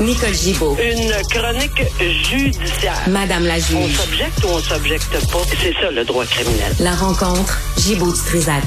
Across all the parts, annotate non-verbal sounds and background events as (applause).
Nicole Gibaud. Une chronique judiciaire. Madame la On juge. s'objecte ou on s'objecte pas? C'est ça le droit criminel. La rencontre, Gibaud-Strisac.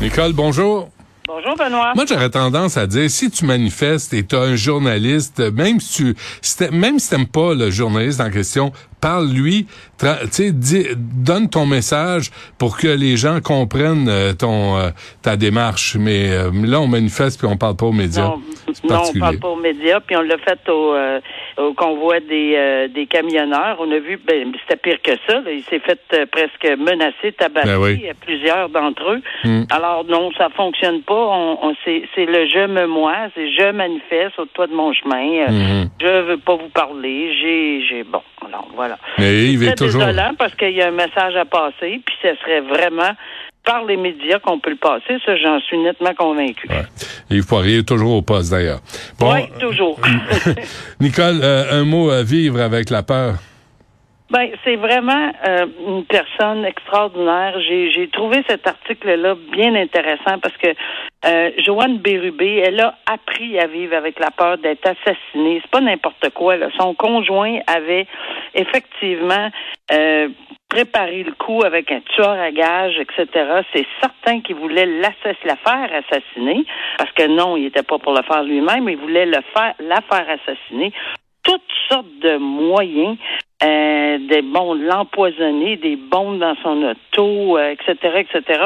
Nicole, bonjour. Bonjour Benoît. Moi, j'aurais tendance à dire, si tu manifestes et tu as un journaliste, même si tu, si même si t'aimes pas le journaliste en question, parle-lui, tra- tu sais, dis- donne ton message pour que les gens comprennent euh, ton euh, ta démarche. Mais euh, là, on manifeste puis on parle pas aux médias. Non, non, on particulier. parle pas aux médias, puis on l'a fait au, euh, au convoi des, euh, des camionneurs. On a vu, ben, c'était pire que ça. là. Il s'est fait euh, presque menacer, tabasser, Ben oui. euh, plusieurs d'entre eux. Hmm. Alors non, ça fonctionne pas. On, on- c'est, le je me moi, c'est je manifeste au toit de mon chemin. Euh, Mhm. Je veux pas vous parler. J'ai, j'ai bon, alors voilà. Mais C'est est toujours. désolant parce qu'il y a un message à passer, puis ce serait vraiment par les médias qu'on peut le passer. Ça, j'en suis nettement convaincu. Ouais. Yves Poirier est toujours au poste d'ailleurs. Bon, oui, toujours. (laughs) Nicole, euh, un mot à vivre avec la peur. Ben, c'est vraiment euh, une personne extraordinaire. J'ai, trouvé cet article-là bien intéressant parce que euh, Joanne Bérubé, elle a appris à vivre avec la peur d'être assassinée. C'est pas n'importe quoi. Là. Son conjoint avait effectivement euh, préparé le coup avec un tueur à gages, etc. C'est certain qu'il voulait la faire assassiner parce que non, il était pas pour le faire lui-même. Il voulait le faire, la faire assassiner toutes sortes de moyens, euh, des bombes, l'empoisonner, des bombes dans son auto, euh, etc., etc.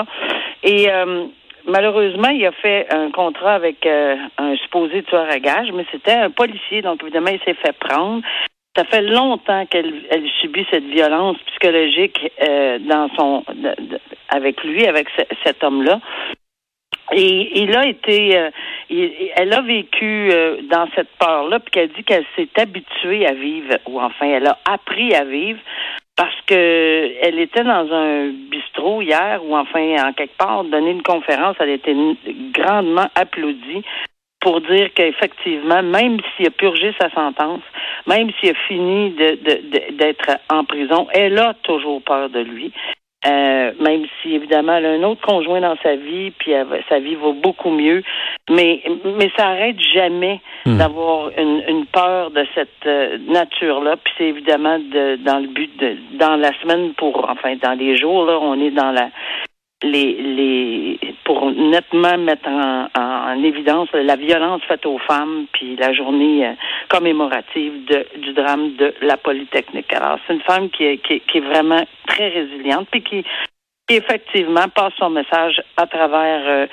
Et euh, malheureusement, il a fait un contrat avec euh, un supposé tueur à gages, mais c'était un policier, donc évidemment, il s'est fait prendre. Ça fait longtemps qu'elle elle subit cette violence psychologique euh, dans son avec lui, avec ce- cet homme-là. Et il a été, euh, elle a vécu euh, dans cette peur-là, puis qu'elle dit qu'elle s'est habituée à vivre, ou enfin, elle a appris à vivre parce que elle était dans un bistrot hier, ou enfin, en quelque part, donner une conférence, elle a été grandement applaudie pour dire qu'effectivement, même s'il a purgé sa sentence, même s'il a fini de- de- d'être en prison, elle a toujours peur de lui. Euh, même si évidemment elle a un autre conjoint dans sa vie, puis elle sa vie va beaucoup mieux, mais mais ça arrête jamais Hmm. d'avoir une, une peur de cette euh, nature-là. Puis c'est évidemment de, dans le but de dans la semaine pour enfin dans les jours là, on est dans la les, les pour nettement mettre en, en, en évidence la violence faite aux femmes, puis la journée euh, commémorative de, du drame de la Polytechnique. Alors, c'est une femme qui est, qui, est- qui est vraiment très résiliente, puis qui, effectivement passe son message à travers euh,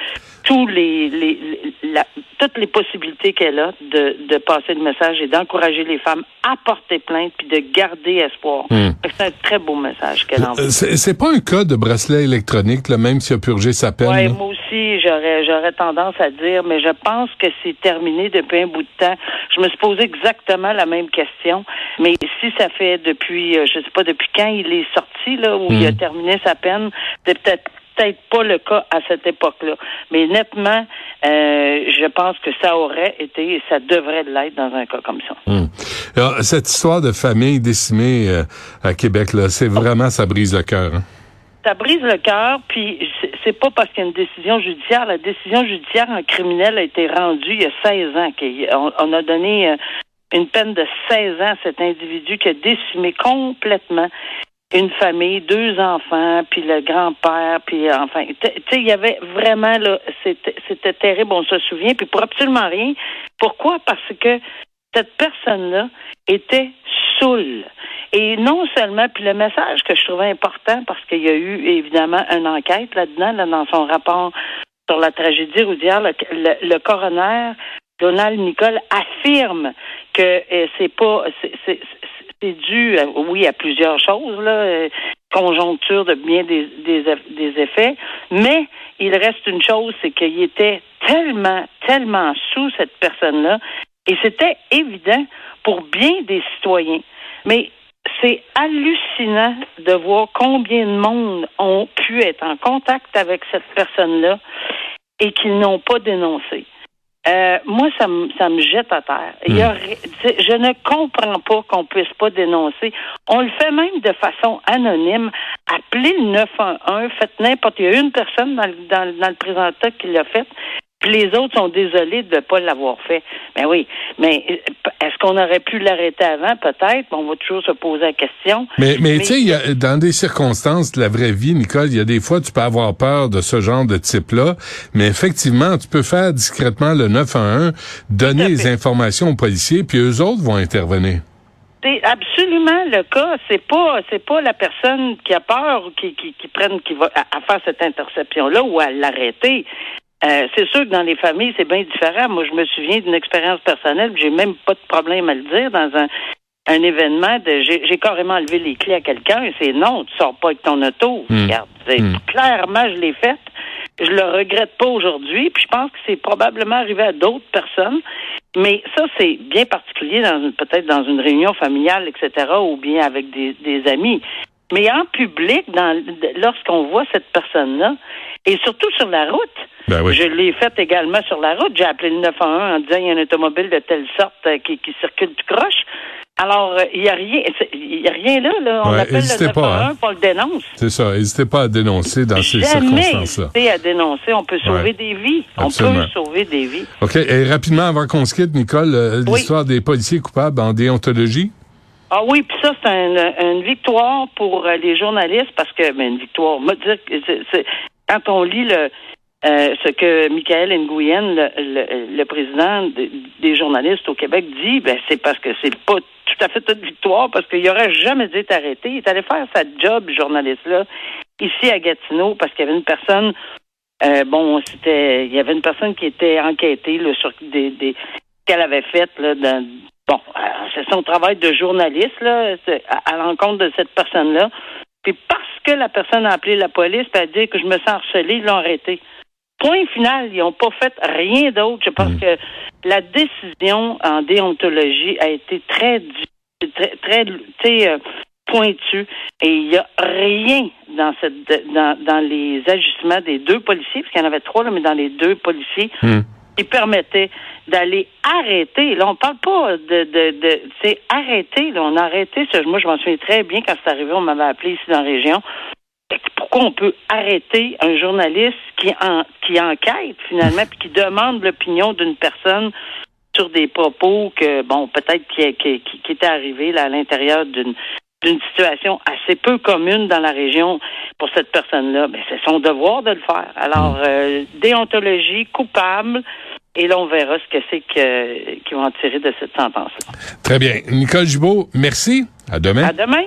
tous les, les, les- la- toutes les possibilités qu'elle a de, de passer le message et d'encourager les femmes à porter plainte puis de garder espoir. Hmm. C'est un très beau message qu'elle envoie. Euh, C'est c'est pas un cas de bracelet électronique, là, même s'il a purgé sa peine. Moi aussi, j'aurais j'aurais tendance à dire, mais je pense que c'est terminé depuis un bout de temps. Je me suis posé exactement la même question, mais si ça fait depuis, euh, je sais pas depuis quand il est sorti là, où il a Mm. terminé sa peine, c'est peut-être peut-être pas le cas à cette époque-là. Mais nettement, euh, je pense que ça aurait été et ça devrait l'être dans un cas comme ça. Alors, cette histoire de famille décimée euh, à Québec, là, c'est vraiment, ça brise le cœur. hein. Ça brise le cœur, puis c'est- pas parce qu'il y a une décision judiciaire. La décision judiciaire en criminel a été rendue il y a 16 ans. On, a donné euh, une peine de 16 ans à cet individu qui a décimé complètement une famille, deux enfants, puis le grand-père, puis euh, enfin, tu sais, il y avait vraiment là, c'était terrible, on se souvient, puis pour absolument rien. Pourquoi? Parce que cette personne-là était saoule. Et non seulement, puis le message que je trouvais important, parce qu'il y a eu évidemment une enquête là-dedans, là, dans son rapport sur la tragédie routière, le, le- coroner Donald Nicole affirme que euh, c'est pas c'est- dû, à- oui, à plusieurs choses, là, euh, conjoncture de bien des, des, des effets, mais il reste une chose, c'est qu'il était tellement, tellement sous cette personne-là, et c'était évident pour bien des citoyens. Mais c'est hallucinant de voir combien de monde ont pu être en contact avec cette personne-là et qu'ils n'ont pas dénoncé. Euh, moi, ça me, ça me jette à terre. Il y a c'est- je ne comprends pas qu'on puisse pas dénoncer. On le fait même de façon anonyme. Appelez le 911, faites n'importe. Il y a une personne dans, le- dans, le- dans le présentat qui l'a fait. Puis les autres sont désolés de ne pas l'avoir fait. Ben oui, mais euh, est-ce qu'on aurait pu l'arrêter avant? Peut-être. On va toujours se poser la question. Mais, mais, tu sais, dans des circonstances de la vraie vie, Nicole, il y a des fois, tu peux avoir peur de ce genre de type-là, mais effectivement, tu peux faire discrètement le 911, donner les informations aux policiers, puis eux autres vont intervenir. C'est absolument le cas. C'est pas, c'est pas la personne qui a peur ou qui, qui, qui prenne, qui va à, faire cette interception-là ou à l'arrêter. Euh, c'est sûr que dans les familles, c'est bien différent. Moi, je me souviens d'une expérience personnelle, j'ai même pas de problème à le dire dans un, un événement de j'ai carrément levé les clés à quelqu'un et c'est non, tu sors pas avec ton auto. Hmm. Regarde, hmm. clairement je l'ai fait. Je le regrette pas aujourd'hui, puis je pense que c'est probablement arrivé à d'autres personnes. Mais ça, c'est bien particulier dans peut-être dans une réunion familiale, etc., ou bien avec des, des amis. Mais en public, dans, lorsqu'on voit cette personne-là, et surtout sur la route, ben je l'ai fait également sur la route. J'ai appelé le 911 en disant il y a un automobile de telle sorte euh, qui, qui circule du croche. Alors, euh, il n'y a rien, il y a rien là, là. On appelle le 911 pas, hein. le dénonce. C'est ça. N'hésitez pas à dénoncer dans ces circonstances-là. Jamais à dénoncer. On peut sauver des vies. On peut sauver des vies. OK. Et rapidement, avant qu'on se quitte, Nicole, euh, l'histoire des policiers coupables en déontologie? Ah oui, puis ça, c'est une, victoire pour les journalistes parce que, mais ben, une victoire, me dire c'est, quand on lit le, euh, ce que Michael Nguyen, le, le, président des journalistes au Québec, dit, ben, c'est parce que c'est pas tout à fait une victoire, parce qu'il aurait jamais dû être arrêté. Il est allé faire sa job, journaliste-là, ici à Gatineau, parce qu'il y avait une personne, euh, bon, c'était, il y avait une personne qui était enquêtée sur des, qu'elle avait fait là, dans, bon, euh, c'est son travail de journaliste là, à, à l'encontre de cette personne-là. Puis parce que la personne a appelé la police et a dit que je me sens harcelée, ils l'ont arrêté. Point final, ils n'ont pas fait rien d'autre. Je pense mm. que la décision en déontologie a été très, très, très euh, pointue et il n'y a rien dans cette dans, dans les ajustements des deux policiers, parce qu'il y en avait trois, là, mais dans les deux policiers, mm. Qui permettaient d'aller arrêter. Là, on parle pas de, de, de c'est arrêter. Là, on a arrêté. Moi, je m'en souviens très bien quand c'est arrivé. On m'avait appelé ici dans la région pourquoi on peut arrêter un journaliste qui, en, qui enquête finalement puis qui demande l'opinion d'une personne sur des propos que bon peut-être qui, qui, qui, était arrivé là à l'intérieur d'une d'une situation assez peu commune dans la région pour cette personne-là, mais c'est son devoir de le faire. Alors, euh, déontologie coupable, et là, on verra ce que c'est qu'ils vont en tirer de cette sentence-là. Très bien. Nicole Gibault, merci. À demain. À demain.